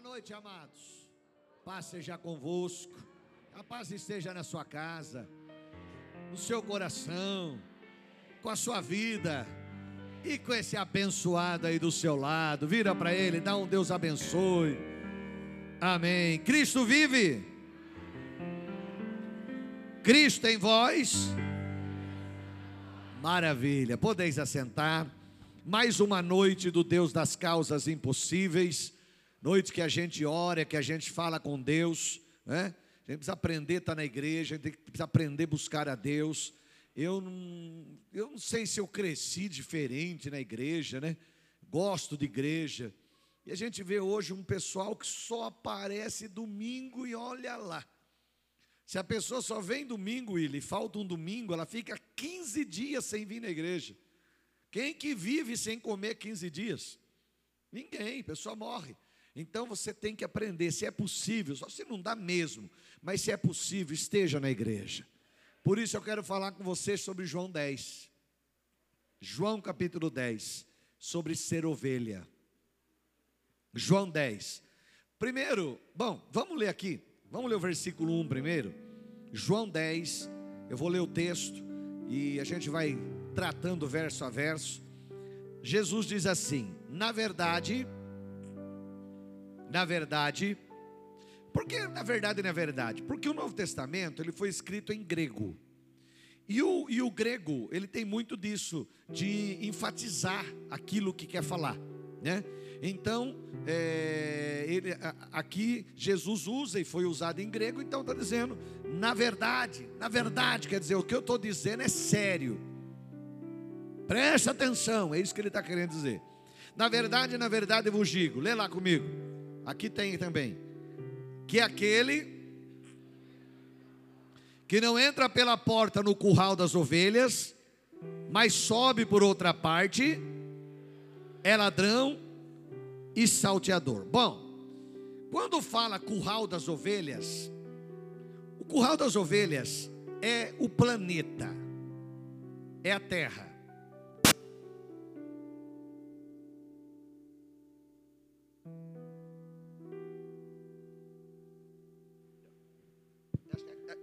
Boa noite, amados. Paz seja convosco. A paz esteja na sua casa, no seu coração, com a sua vida e com esse abençoado aí do seu lado. Vira para ele, dá um Deus abençoe. Amém. Cristo vive. Cristo em vós. Maravilha. Podeis assentar. Mais uma noite do Deus das causas impossíveis. Noite que a gente ora, que a gente fala com Deus, né? A gente precisa aprender a estar na igreja, a gente precisa aprender a buscar a Deus. Eu não, eu não sei se eu cresci diferente na igreja, né? Gosto de igreja. E a gente vê hoje um pessoal que só aparece domingo e olha lá. Se a pessoa só vem domingo, e falta um domingo, ela fica 15 dias sem vir na igreja. Quem que vive sem comer 15 dias? Ninguém, a pessoa morre. Então você tem que aprender, se é possível, só se não dá mesmo, mas se é possível, esteja na igreja. Por isso eu quero falar com vocês sobre João 10. João capítulo 10, sobre ser ovelha. João 10. Primeiro, bom, vamos ler aqui. Vamos ler o versículo 1 primeiro. João 10. Eu vou ler o texto e a gente vai tratando verso a verso. Jesus diz assim: Na verdade, na verdade, porque na verdade, na verdade, porque o Novo Testamento ele foi escrito em grego. E o, e o grego, ele tem muito disso, de enfatizar aquilo que quer falar, né? Então, é, ele, aqui Jesus usa e foi usado em grego, então está dizendo, na verdade, na verdade, quer dizer, o que eu estou dizendo é sério. Presta atenção, é isso que ele está querendo dizer. Na verdade, na verdade, eu vos digo, lê lá comigo. Aqui tem também. Que aquele que não entra pela porta no curral das ovelhas, mas sobe por outra parte, é ladrão e salteador. Bom, quando fala curral das ovelhas, o curral das ovelhas é o planeta, é a terra.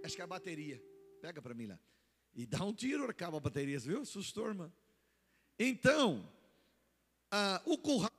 Acho que é a bateria. Pega para mim lá. E dá um tiro, acaba a bateria, viu? Assustou, irmã. Então, ah, o curral.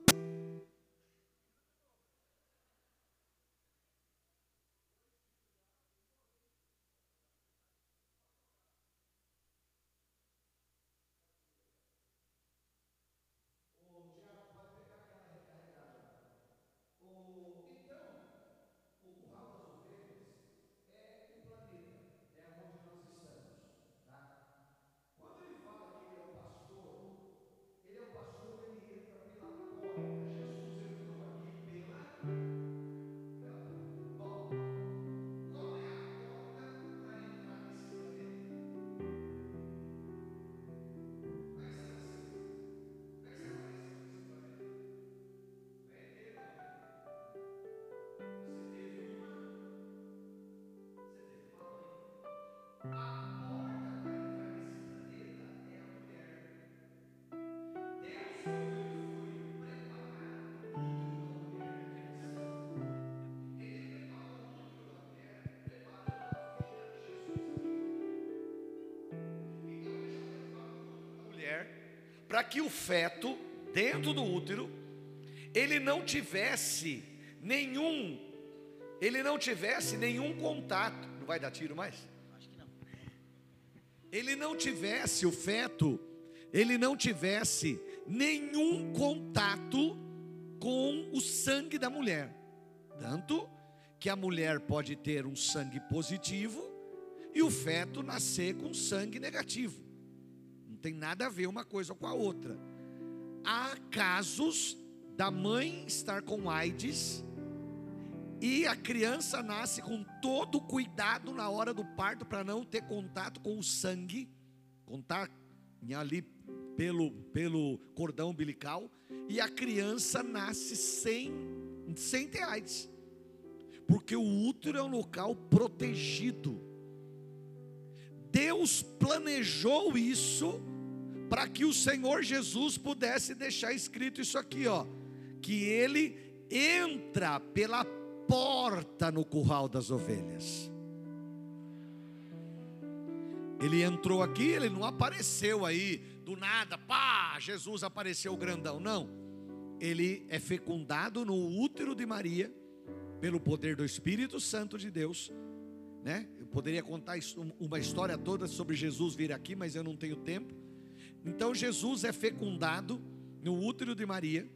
Para que o feto dentro do útero ele não tivesse nenhum ele não tivesse nenhum contato. Não vai dar tiro mais? Acho que não. Ele não tivesse o feto, ele não tivesse nenhum contato com o sangue da mulher. Tanto que a mulher pode ter um sangue positivo e o feto nascer com sangue negativo tem nada a ver uma coisa com a outra. Há casos da mãe estar com AIDS e a criança nasce com todo cuidado na hora do parto para não ter contato com o sangue, contar ali pelo, pelo cordão umbilical, e a criança nasce sem, sem ter AIDS, porque o útero é um local protegido. Deus planejou isso para que o Senhor Jesus pudesse deixar escrito isso aqui, ó, que ele entra pela porta no curral das ovelhas. Ele entrou aqui, ele não apareceu aí do nada, pá, Jesus apareceu grandão, não. Ele é fecundado no útero de Maria pelo poder do Espírito Santo de Deus, né? Eu poderia contar uma história toda sobre Jesus vir aqui, mas eu não tenho tempo. Então Jesus é fecundado no útero de Maria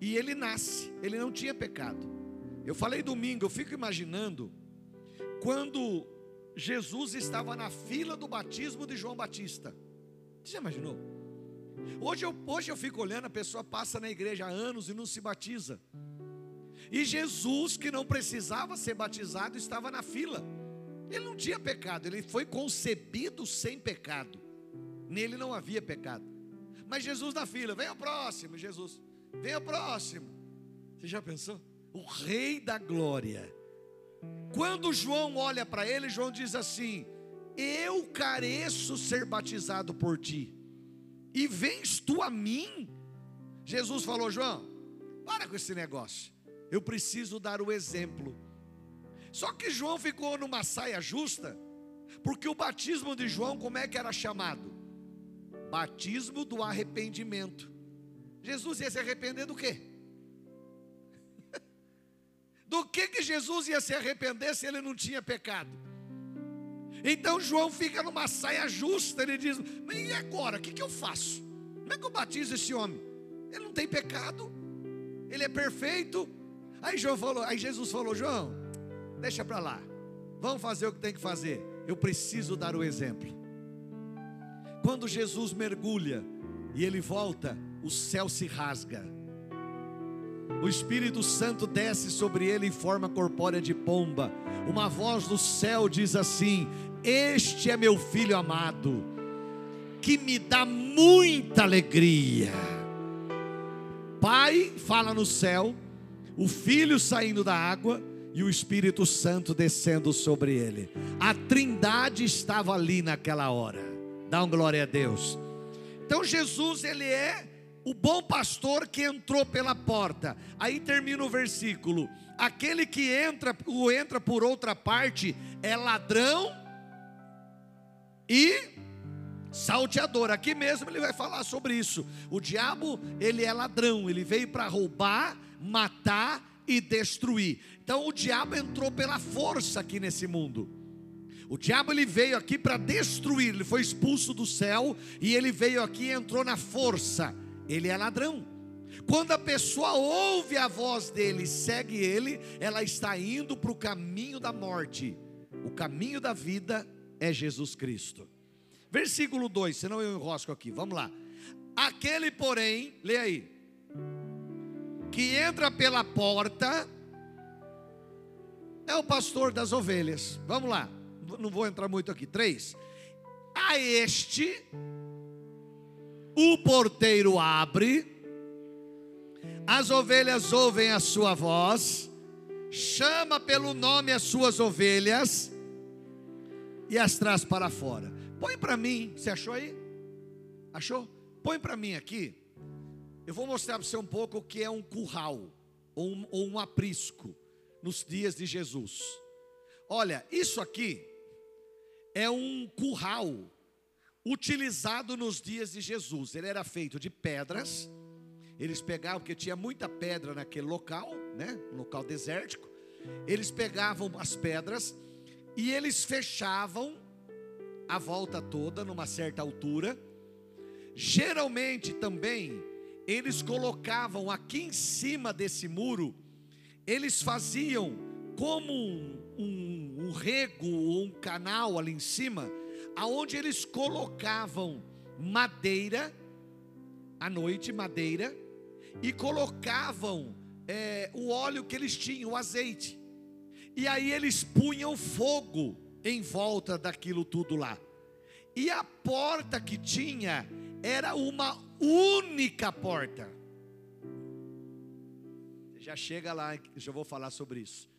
e ele nasce, ele não tinha pecado. Eu falei domingo, eu fico imaginando quando Jesus estava na fila do batismo de João Batista. Você já imaginou? Hoje eu, hoje eu fico olhando, a pessoa passa na igreja há anos e não se batiza. E Jesus, que não precisava ser batizado, estava na fila. Ele não tinha pecado, ele foi concebido sem pecado. Nele não havia pecado. Mas Jesus na fila, vem o próximo, Jesus, vem o próximo. Você já pensou? O Rei da Glória quando João olha para ele, João diz assim: Eu careço ser batizado por ti, e vens tu a mim? Jesus falou: João, para com esse negócio, eu preciso dar o exemplo. Só que João ficou numa saia justa, porque o batismo de João, como é que era chamado? Batismo do arrependimento. Jesus ia se arrepender do quê? Do que, que Jesus ia se arrepender se ele não tinha pecado? Então João fica numa saia justa, ele diz: e agora? O que, que eu faço? Como é que eu batizo esse homem? Ele não tem pecado, ele é perfeito. Aí João falou, aí Jesus falou: João, deixa para lá, vamos fazer o que tem que fazer. Eu preciso dar o exemplo. Quando Jesus mergulha e ele volta, o céu se rasga o Espírito Santo desce sobre ele em forma corpórea de pomba. Uma voz do céu diz assim: Este é meu filho amado, que me dá muita alegria. Pai fala no céu, o filho saindo da água e o Espírito Santo descendo sobre ele. A Trindade estava ali naquela hora. Dá um glória a Deus. Então Jesus ele é o bom pastor que entrou pela porta. Aí termina o versículo: aquele que entra, o entra por outra parte é ladrão e salteador. Aqui mesmo ele vai falar sobre isso. O diabo, ele é ladrão, ele veio para roubar, matar e destruir. Então o diabo entrou pela força aqui nesse mundo. O diabo ele veio aqui para destruir, ele foi expulso do céu e ele veio aqui e entrou na força ele é ladrão. Quando a pessoa ouve a voz dele e segue ele, ela está indo para o caminho da morte. O caminho da vida é Jesus Cristo. Versículo 2, senão eu enrosco aqui, vamos lá. Aquele, porém, lê aí, que entra pela porta, é o pastor das ovelhas. Vamos lá, não vou entrar muito aqui. Três. A este o porteiro abre, as ovelhas ouvem a sua voz, chama pelo nome as suas ovelhas e as traz para fora. Põe para mim, você achou aí? Achou? Põe para mim aqui. Eu vou mostrar para você um pouco o que é um curral ou um, ou um aprisco nos dias de Jesus. Olha, isso aqui é um curral utilizado nos dias de Jesus. Ele era feito de pedras. Eles pegavam, porque tinha muita pedra naquele local, né? Um local desértico. Eles pegavam as pedras e eles fechavam a volta toda numa certa altura. Geralmente também eles colocavam aqui em cima desse muro, eles faziam como um, um, rego ou um canal ali em cima aonde eles colocavam madeira, à noite, madeira, e colocavam é, o óleo que eles tinham, o azeite. E aí eles punham fogo em volta daquilo tudo lá. E a porta que tinha era uma única porta. Já chega lá, já vou falar sobre isso.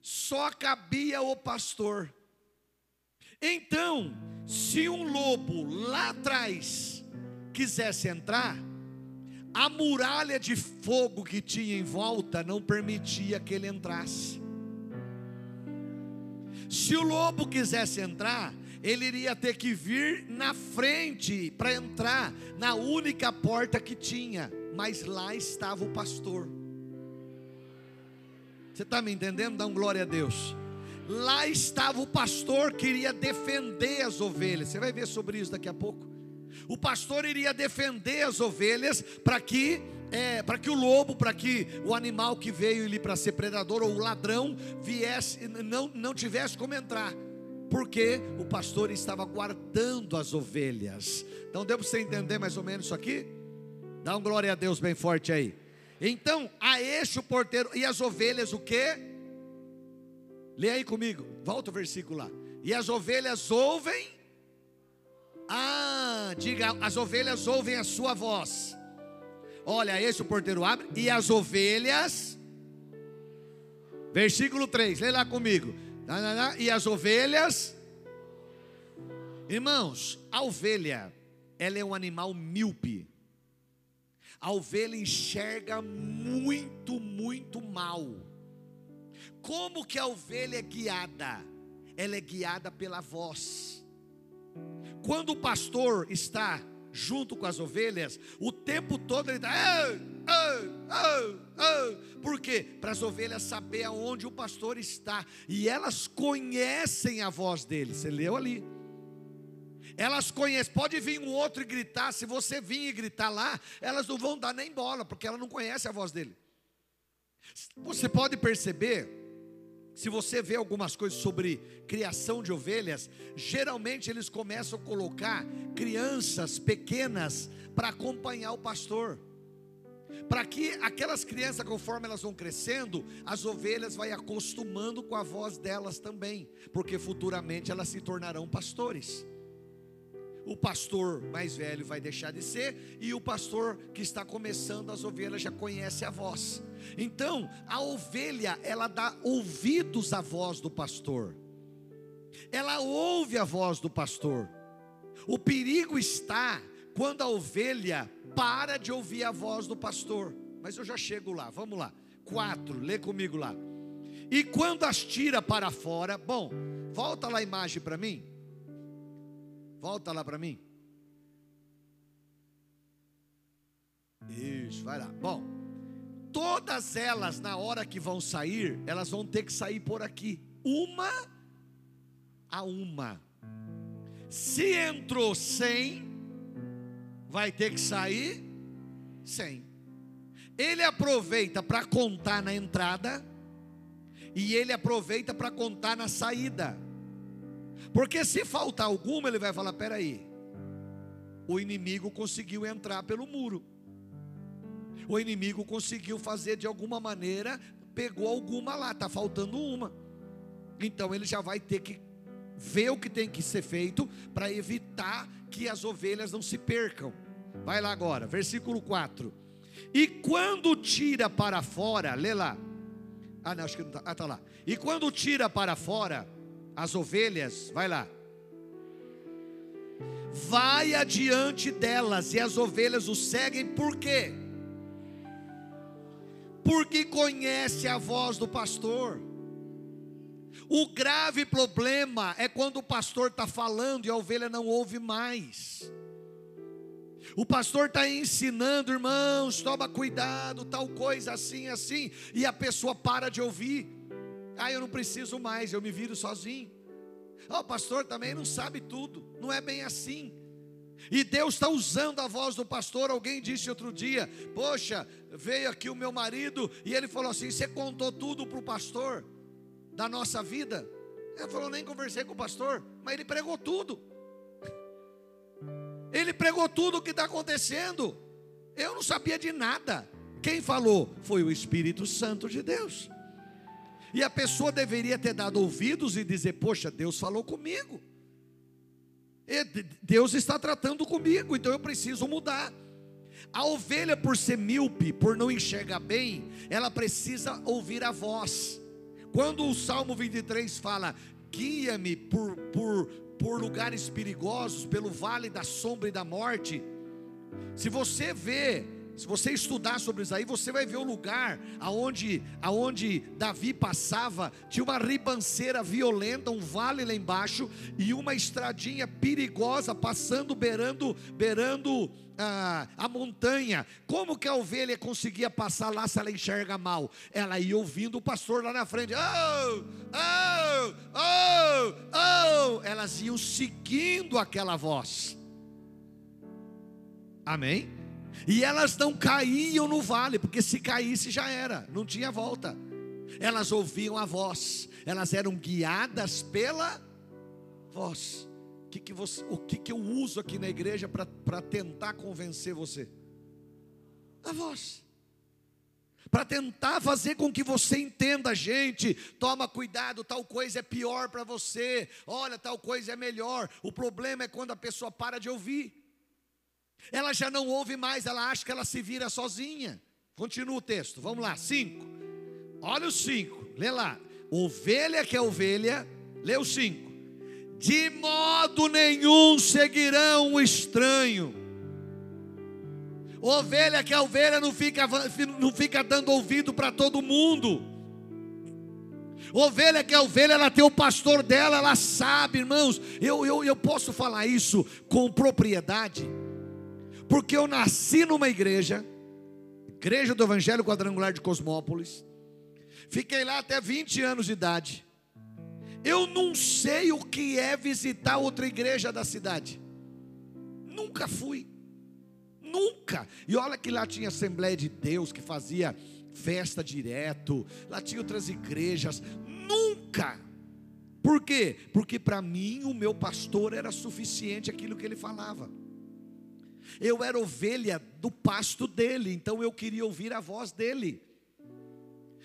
Só cabia o pastor. Então, se um lobo lá atrás quisesse entrar, a muralha de fogo que tinha em volta não permitia que ele entrasse. Se o lobo quisesse entrar, ele iria ter que vir na frente para entrar na única porta que tinha, mas lá estava o pastor. Você está me entendendo? Dá um glória a Deus. Lá estava o pastor que iria defender as ovelhas. Você vai ver sobre isso daqui a pouco. O pastor iria defender as ovelhas para que é, para que o lobo, para que o animal que veio ali para ser predador ou o ladrão viesse, não, não tivesse como entrar, porque o pastor estava guardando as ovelhas. Então deu para você entender mais ou menos isso aqui? Dá um glória a Deus bem forte aí. Então, a este o porteiro e as ovelhas o quê? Lê aí comigo, volta o versículo lá. E as ovelhas ouvem. Ah, diga, as ovelhas ouvem a sua voz. Olha, esse o porteiro abre e as ovelhas. Versículo 3, lê lá comigo. E as ovelhas. Irmãos, a ovelha, ela é um animal míope. A ovelha enxerga muito, muito mal. Como que a ovelha é guiada? Ela é guiada pela voz. Quando o pastor está junto com as ovelhas, o tempo todo ele está. Por quê? Para as ovelhas saber aonde o pastor está. E elas conhecem a voz dele. Você leu ali. Elas conhecem, pode vir um outro e gritar, se você vir e gritar lá, elas não vão dar nem bola, porque ela não conhece a voz dele. Você pode perceber, se você vê algumas coisas sobre criação de ovelhas, geralmente eles começam a colocar crianças pequenas para acompanhar o pastor. Para que aquelas crianças, conforme elas vão crescendo, as ovelhas vai acostumando com a voz delas também, porque futuramente elas se tornarão pastores o pastor mais velho vai deixar de ser, e o pastor que está começando as ovelhas já conhece a voz. Então, a ovelha, ela dá ouvidos à voz do pastor, ela ouve a voz do pastor. O perigo está quando a ovelha para de ouvir a voz do pastor. Mas eu já chego lá, vamos lá. Quatro, lê comigo lá. E quando as tira para fora, bom, volta lá a imagem para mim. Volta lá para mim. Isso, vai lá. Bom, todas elas, na hora que vão sair, elas vão ter que sair por aqui, uma a uma. Se entrou cem, vai ter que sair cem. Ele aproveita para contar na entrada e ele aproveita para contar na saída. Porque se faltar alguma, ele vai falar: peraí, o inimigo conseguiu entrar pelo muro. O inimigo conseguiu fazer de alguma maneira, pegou alguma lá, está faltando uma. Então ele já vai ter que ver o que tem que ser feito para evitar que as ovelhas não se percam. Vai lá agora, versículo 4. E quando tira para fora, lê lá. Ah, não, acho que não está. Ah, está lá. E quando tira para fora, as ovelhas, vai lá. Vai adiante delas e as ovelhas o seguem, por quê? Porque conhece a voz do pastor. O grave problema é quando o pastor está falando e a ovelha não ouve mais. O pastor está ensinando, irmãos, toma cuidado, tal coisa assim, assim, e a pessoa para de ouvir. Ah, eu não preciso mais, eu me viro sozinho. Ah, o pastor também não sabe tudo, não é bem assim. E Deus está usando a voz do pastor. Alguém disse outro dia: Poxa, veio aqui o meu marido e ele falou assim: Você contou tudo para o pastor da nossa vida? Ele falou: Nem conversei com o pastor, mas ele pregou tudo. Ele pregou tudo o que está acontecendo. Eu não sabia de nada. Quem falou? Foi o Espírito Santo de Deus. E a pessoa deveria ter dado ouvidos e dizer: Poxa, Deus falou comigo. Deus está tratando comigo, então eu preciso mudar. A ovelha, por ser míope, por não enxergar bem, ela precisa ouvir a voz. Quando o Salmo 23 fala: Guia-me por, por, por lugares perigosos, pelo vale da sombra e da morte. Se você vê Se você estudar sobre isso aí, você vai ver o lugar aonde, aonde Davi passava, tinha uma ribanceira violenta, um vale lá embaixo e uma estradinha perigosa passando beirando, beirando ah, a montanha. Como que a ovelha conseguia passar lá se ela enxerga mal? Ela ia ouvindo o pastor lá na frente. Oh, oh, oh, oh. Elas iam seguindo aquela voz. Amém? E elas não caíam no vale, porque se caísse já era, não tinha volta. Elas ouviam a voz, elas eram guiadas pela voz. O que, que, você, o que, que eu uso aqui na igreja para tentar convencer você? A voz. Para tentar fazer com que você entenda, gente, toma cuidado, tal coisa é pior para você, olha, tal coisa é melhor. O problema é quando a pessoa para de ouvir. Ela já não ouve mais, ela acha que ela se vira sozinha. Continua o texto, vamos lá, 5. Olha o 5, lê lá. Ovelha que é ovelha, lê o 5. De modo nenhum seguirão o estranho. Ovelha que é ovelha não fica, não fica dando ouvido para todo mundo. Ovelha que é ovelha, ela tem o pastor dela, ela sabe, irmãos. Eu, eu, eu posso falar isso com propriedade porque eu nasci numa igreja, igreja do Evangelho Quadrangular de Cosmópolis, fiquei lá até 20 anos de idade. Eu não sei o que é visitar outra igreja da cidade. Nunca fui. Nunca. E olha que lá tinha Assembleia de Deus que fazia festa direto. Lá tinha outras igrejas. Nunca. Por quê? Porque para mim o meu pastor era suficiente aquilo que ele falava. Eu era ovelha do pasto dele, então eu queria ouvir a voz dele.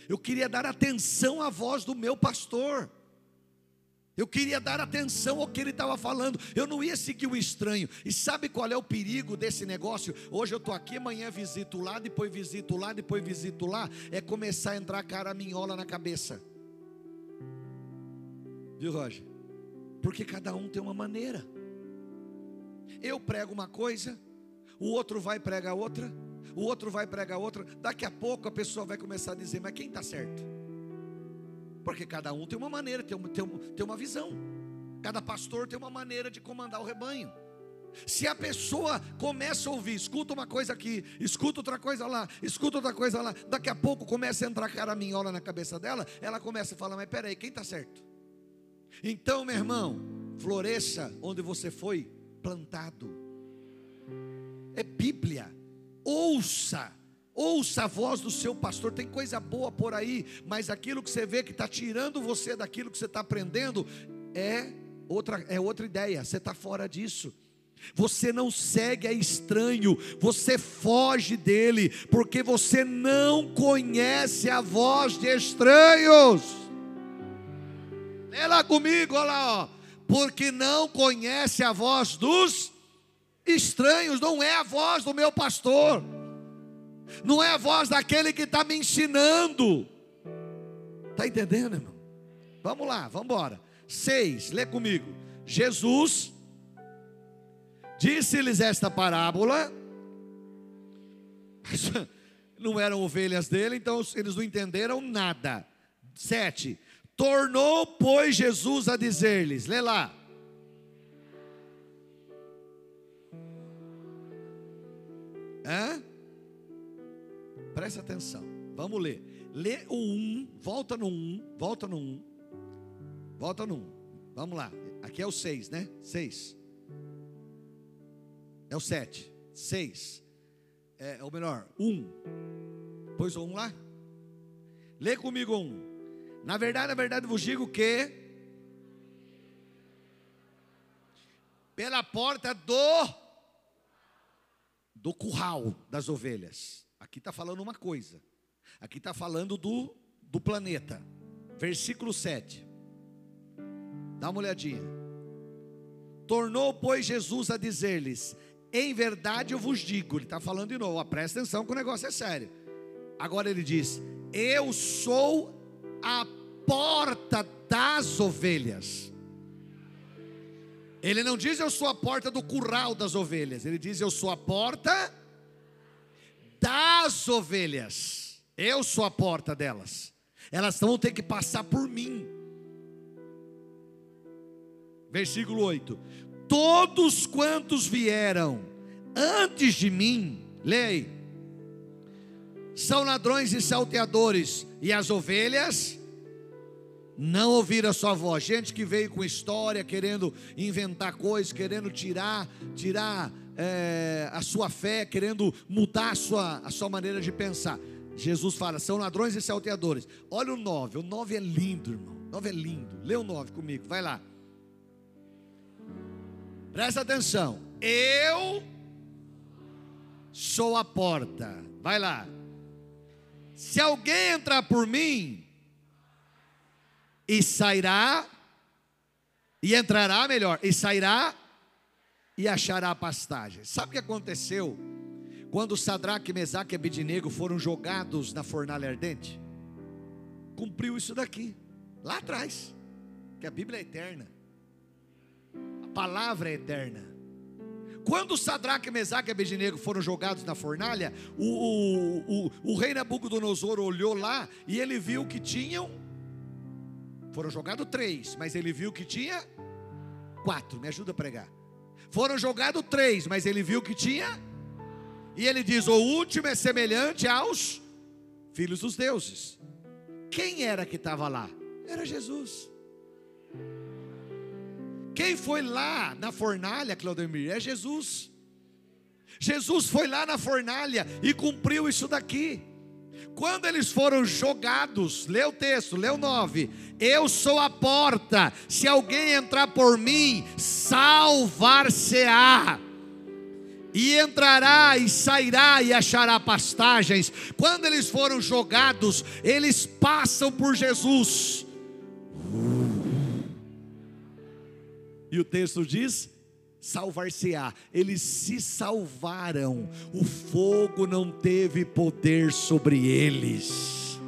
Eu queria dar atenção à voz do meu pastor. Eu queria dar atenção ao que ele estava falando. Eu não ia seguir o estranho. E sabe qual é o perigo desse negócio? Hoje eu estou aqui, amanhã visito lá, depois visito lá, depois visito lá. É começar a entrar caraminhola na cabeça. Viu, Roger? Porque cada um tem uma maneira. Eu prego uma coisa, o outro vai pregar outra, o outro vai pregar outra. Daqui a pouco a pessoa vai começar a dizer: Mas quem está certo? Porque cada um tem uma maneira, tem uma, tem, uma, tem uma visão. Cada pastor tem uma maneira de comandar o rebanho. Se a pessoa começa a ouvir, escuta uma coisa aqui, escuta outra coisa lá, escuta outra coisa lá, daqui a pouco começa a entrar caraminhola na cabeça dela, ela começa a falar: Mas peraí, quem está certo? Então, meu irmão, floresça onde você foi plantado é Bíblia. Ouça, ouça a voz do seu pastor. Tem coisa boa por aí, mas aquilo que você vê que está tirando você daquilo que você está aprendendo é outra, é outra ideia. Você está fora disso. Você não segue a estranho, você foge dele, porque você não conhece a voz de estranhos. Lê lá comigo, olha lá, ó. Porque não conhece a voz dos estranhos, não é a voz do meu pastor, não é a voz daquele que está me ensinando. Está entendendo, irmão? Vamos lá, vamos embora. Seis, lê comigo. Jesus disse-lhes esta parábola. Não eram ovelhas dele, então eles não entenderam nada. Sete. Tornou, pois, Jesus a dizer-lhes: lê lá. Hã? Preste atenção. Vamos ler. Lê o 1, volta no 1, volta no 1. Volta no 1. Vamos lá. Aqui é o 6, né? 6. É o 7. 6. É, ou melhor, 1. Pôs o 1 lá? Lê comigo 1. Na verdade, na verdade vos digo que pela porta do do curral das ovelhas. Aqui está falando uma coisa. Aqui está falando do, do planeta. Versículo 7. Dá uma olhadinha. Tornou, pois, Jesus a dizer-lhes: Em verdade eu vos digo. Ele está falando de novo. Presta atenção que o negócio é sério. Agora ele diz: Eu sou a porta das ovelhas. Ele não diz eu sou a porta do curral das ovelhas, ele diz eu sou a porta das ovelhas. Eu sou a porta delas. Elas vão ter que passar por mim. Versículo 8: Todos quantos vieram antes de mim, leia são ladrões e salteadores, e as ovelhas não ouviram a sua voz. Gente que veio com história, querendo inventar coisas, querendo tirar, tirar é, a sua fé, querendo mudar a sua, a sua maneira de pensar. Jesus fala, são ladrões e salteadores. Olha o 9, o 9 é lindo, irmão. O 9 é lindo. Lê o 9 comigo, vai lá. Presta atenção. Eu sou a porta. Vai lá. Se alguém entrar por mim, e sairá, e entrará melhor, e sairá, e achará pastagem. Sabe o que aconteceu? Quando Sadraque, Mesaque e Abednego foram jogados na fornalha ardente, cumpriu isso daqui, lá atrás, que a Bíblia é eterna, a palavra é eterna. Quando Sadraque, Mesaque e Abednego foram jogados na fornalha, o, o, o, o rei Nabucodonosor olhou lá e ele viu que tinham, foram jogados três, mas ele viu que tinha quatro, me ajuda a pregar. Foram jogados três, mas ele viu que tinha, e ele diz: o último é semelhante aos filhos dos deuses. Quem era que estava lá? Era Jesus. Quem foi lá na fornalha, Claudemir? É Jesus. Jesus foi lá na fornalha e cumpriu isso daqui. Quando eles foram jogados, lê o texto, lê o 9. Eu sou a porta, se alguém entrar por mim, salvar-se-á. E entrará e sairá e achará pastagens. Quando eles foram jogados, eles passam por Jesus. E o texto diz: salvar-se-á. Eles se salvaram, o fogo não teve poder sobre eles.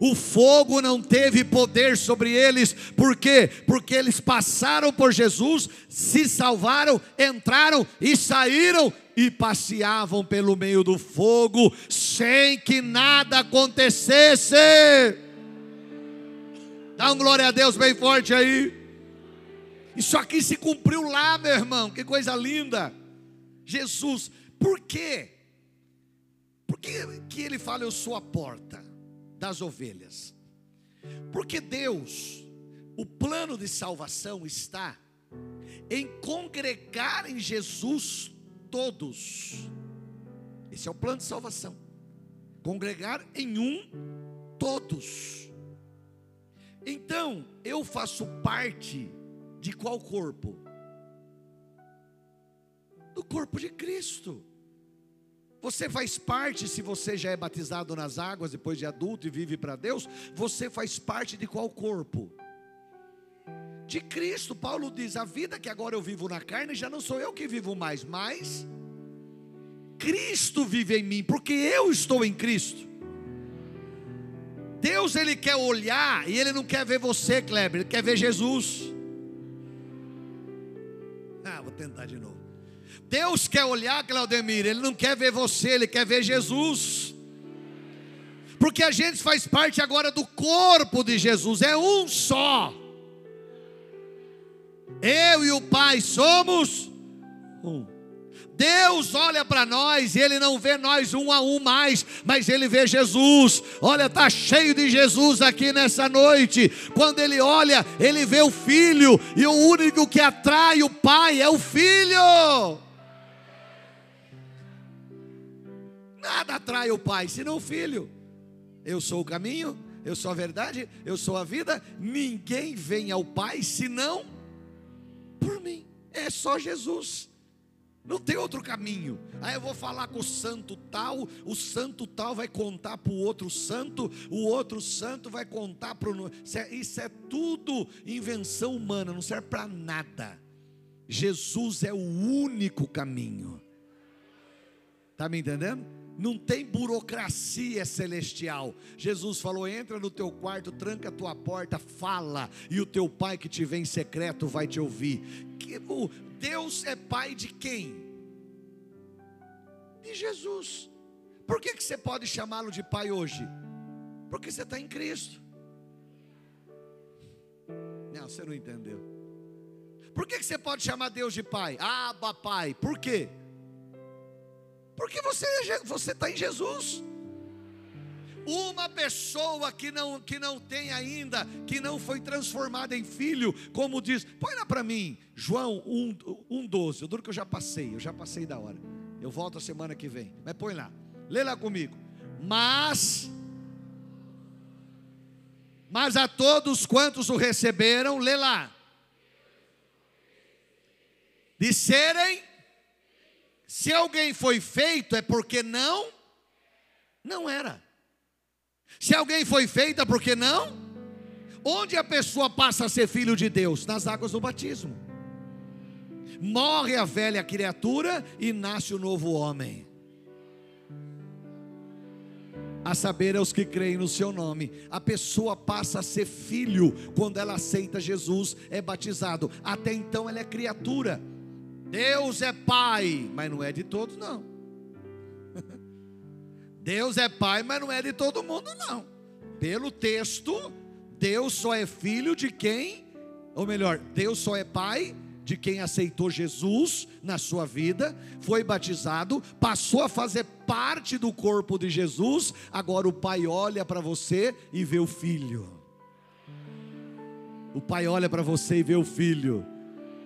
O fogo não teve poder sobre eles, por quê? Porque eles passaram por Jesus, se salvaram, entraram e saíram e passeavam pelo meio do fogo, sem que nada acontecesse. Dá um glória a Deus bem forte aí. Isso aqui se cumpriu lá, meu irmão. Que coisa linda. Jesus, por quê? Por que, que ele fala, eu sou a porta das ovelhas? Porque Deus, o plano de salvação está em congregar em Jesus todos. Esse é o plano de salvação. Congregar em um todos. Então, eu faço parte de qual corpo? Do corpo de Cristo. Você faz parte, se você já é batizado nas águas depois de adulto e vive para Deus, você faz parte de qual corpo? De Cristo. Paulo diz: a vida que agora eu vivo na carne já não sou eu que vivo mais, mas Cristo vive em mim, porque eu estou em Cristo. Deus ele quer olhar e ele não quer ver você, Kleber, ele quer ver Jesus. Vou tentar de novo. Deus quer olhar, Claudemir, ele não quer ver você, ele quer ver Jesus. Porque a gente faz parte agora do corpo de Jesus, é um só. Eu e o Pai somos um. Deus olha para nós e Ele não vê nós um a um mais, mas Ele vê Jesus. Olha, está cheio de Jesus aqui nessa noite. Quando Ele olha, Ele vê o Filho, e o único que atrai o Pai é o Filho. Nada atrai o Pai, senão o Filho. Eu sou o caminho, eu sou a verdade, eu sou a vida. Ninguém vem ao Pai senão por mim. É só Jesus. Não tem outro caminho. Aí eu vou falar com o santo tal, o santo tal vai contar para o outro santo, o outro santo vai contar para o. É, isso é tudo invenção humana, não serve para nada. Jesus é o único caminho. Está me entendendo? Não tem burocracia celestial. Jesus falou: entra no teu quarto, tranca a tua porta, fala, e o teu pai que te vê em secreto vai te ouvir. Deus é pai de quem? de Jesus. Por que, que você pode chamá-lo de pai hoje? Porque você está em Cristo. Não, você não entendeu. Por que, que você pode chamar Deus de pai? Ah, pai. Por quê? Porque você é você está em Jesus. Uma pessoa que não, que não tem ainda, que não foi transformada em filho, como diz, põe lá para mim, João 1,12. Um, duro que eu já passei, eu já passei da hora. Eu volto a semana que vem. Mas põe lá, lê lá comigo. Mas, mas a todos quantos o receberam, lê lá. De serem, se alguém foi feito, é porque não, não era. Se alguém foi feita, por que não? Onde a pessoa passa a ser filho de Deus? Nas águas do batismo. Morre a velha criatura e nasce o novo homem. A saber, aos que creem no seu nome, a pessoa passa a ser filho quando ela aceita Jesus, é batizado. Até então ela é criatura. Deus é pai, mas não é de todos, não. Deus é pai, mas não é de todo mundo, não. Pelo texto, Deus só é filho de quem, ou melhor, Deus só é pai de quem aceitou Jesus na sua vida, foi batizado, passou a fazer parte do corpo de Jesus, agora o pai olha para você e vê o filho. O pai olha para você e vê o filho.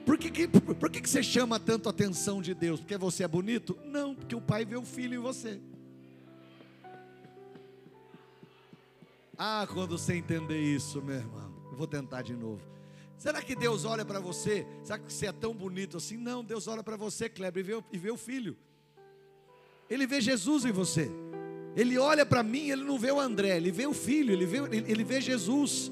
Por que, que, por que, que você chama tanto a atenção de Deus? Porque você é bonito? Não, porque o pai vê o filho em você. Ah, quando você entender isso, meu irmão, vou tentar de novo. Será que Deus olha para você? Será que você é tão bonito assim? Não, Deus olha para você, Kleber, e vê, e vê o filho. Ele vê Jesus em você. Ele olha para mim, ele não vê o André, ele vê o filho, ele vê, ele, ele vê Jesus.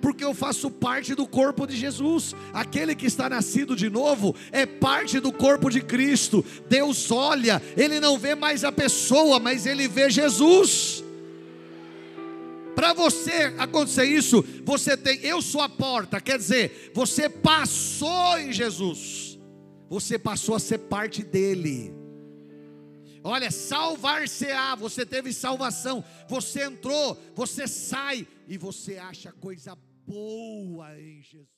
Porque eu faço parte do corpo de Jesus. Aquele que está nascido de novo é parte do corpo de Cristo. Deus olha, ele não vê mais a pessoa, mas ele vê Jesus. Para você acontecer isso, você tem, eu sou a porta, quer dizer, você passou em Jesus, você passou a ser parte dele. Olha, salvar-se-á, você teve salvação, você entrou, você sai e você acha coisa boa em Jesus.